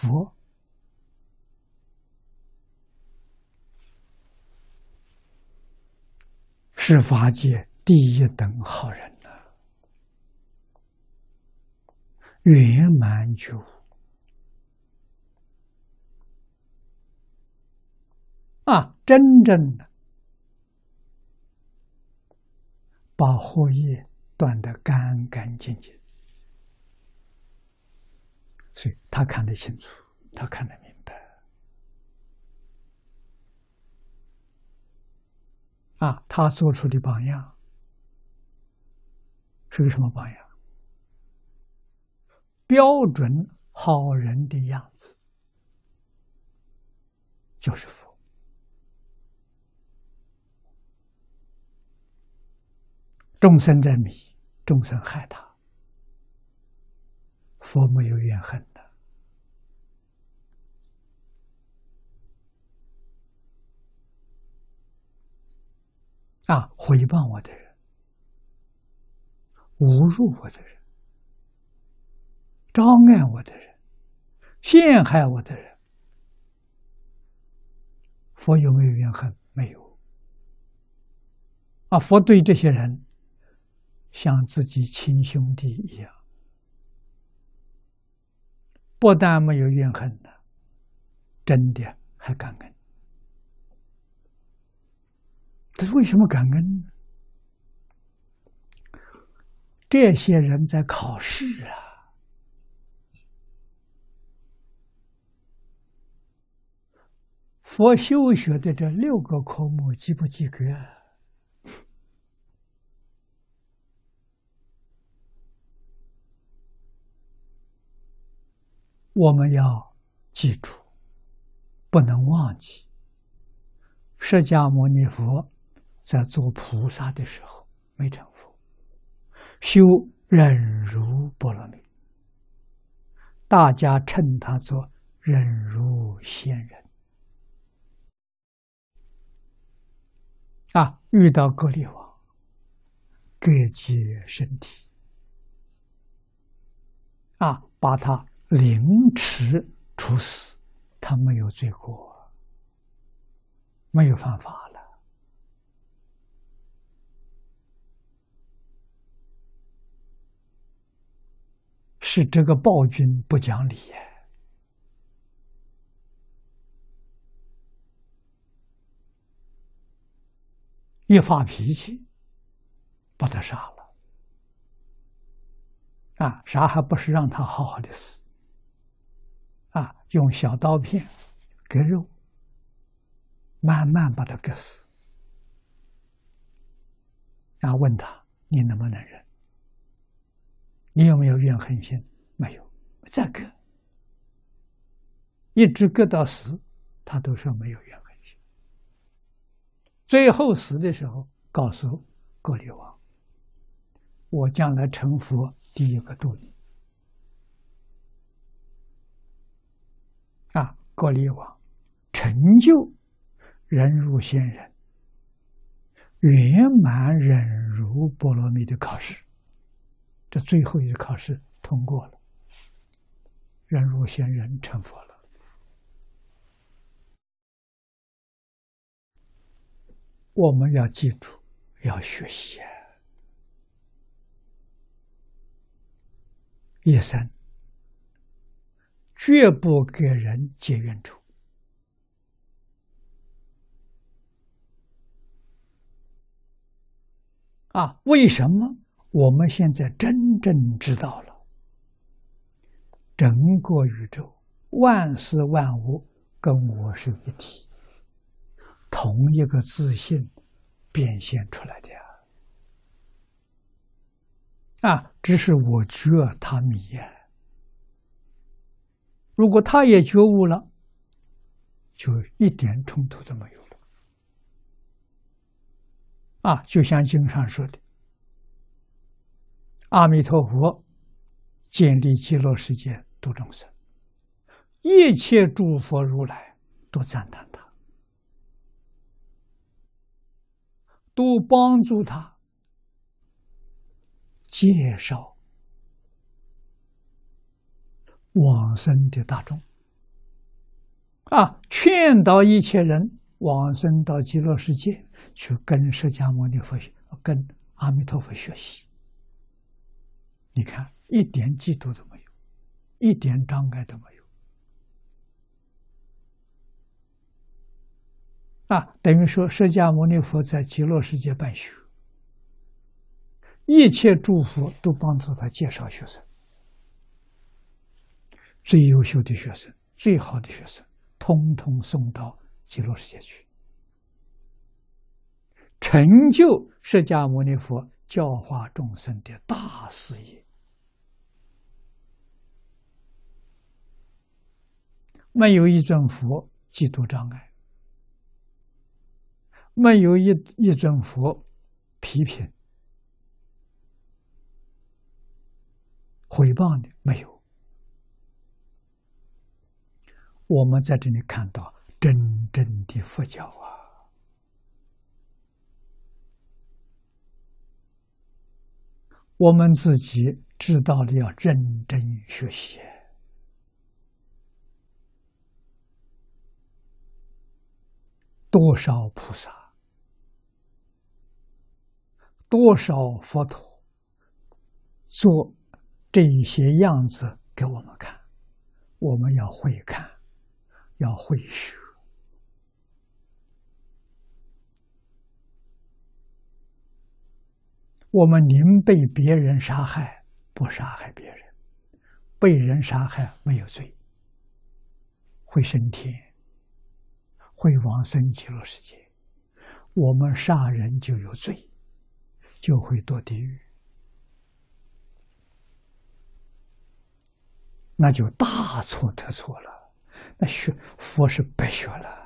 佛。是法界第一等好人呐，圆满觉悟。啊，真正的把惑业断得干干净净。所以他看得清楚，他看得明白。啊，他做出的榜样是个什么榜样？标准好人的样子，就是佛。众生在迷，众生害他，佛没有怨恨的。啊！诽谤我的人，侮辱我的人，障碍我的人，陷害我的人，佛有没有怨恨？没有。啊，佛对这些人像自己亲兄弟一样，不但没有怨恨呢，真的还感恩。这是为什么感恩呢？这些人在考试啊，佛修学的这六个科目及不及格？我们要记住，不能忘记，释迦牟尼佛。在做菩萨的时候没成佛，修忍辱波罗蜜，大家称他做忍辱仙人。啊，遇到割裂王，割截身体，啊，把他凌迟处死，他没有罪过，没有犯法了。是这个暴君不讲理，一发脾气，把他杀了。啊，杀还不是让他好好的死？用小刀片割肉，慢慢把他割死。然后问他：“你能不能忍？”你有没有怨恨心？没有，再割，一直割到死，他都说没有怨恨心。最后死的时候，告诉格利王：“我将来成佛，第一个度你。”啊，格利王成就忍辱仙人，圆满忍辱波罗蜜的考试。这最后一个考试通过了，忍辱仙人成佛了。我们要记住，要学习，一生绝不给人结冤仇。啊，为什么？我们现在真正知道了，整个宇宙万事万物跟我是一体，同一个自信变现出来的呀！啊，只是我觉他迷呀。如果他也觉悟了，就一点冲突都没有了。啊，就像经上说的。阿弥陀佛，建立极乐世界度众生，一切诸佛如来都赞叹他，都帮助他介绍往生的大众啊，劝导一切人往生到极乐世界，去跟释迦牟尼佛、跟阿弥陀佛学习。你看，一点嫉妒都没有，一点障碍都没有。啊，等于说，释迦牟尼佛在极乐世界办学，一切诸佛都帮助他介绍学生，最优秀的学生、最好的学生，通通送到极乐世界去，成就释迦牟尼佛教化众生的大事业。没有一尊佛嫉妒障碍。没有一一尊佛批评、毁谤的，没有。我们在这里看到真正的佛教啊！我们自己知道了，要认真学习。多少菩萨？多少佛陀做这些样子给我们看，我们要会看，要会学。我们宁被别人杀害，不杀害别人；被人杀害没有罪，会升天，会往生极乐世界。我们杀人就有罪。就会堕地狱，那就大错特错了。那学佛是白学了。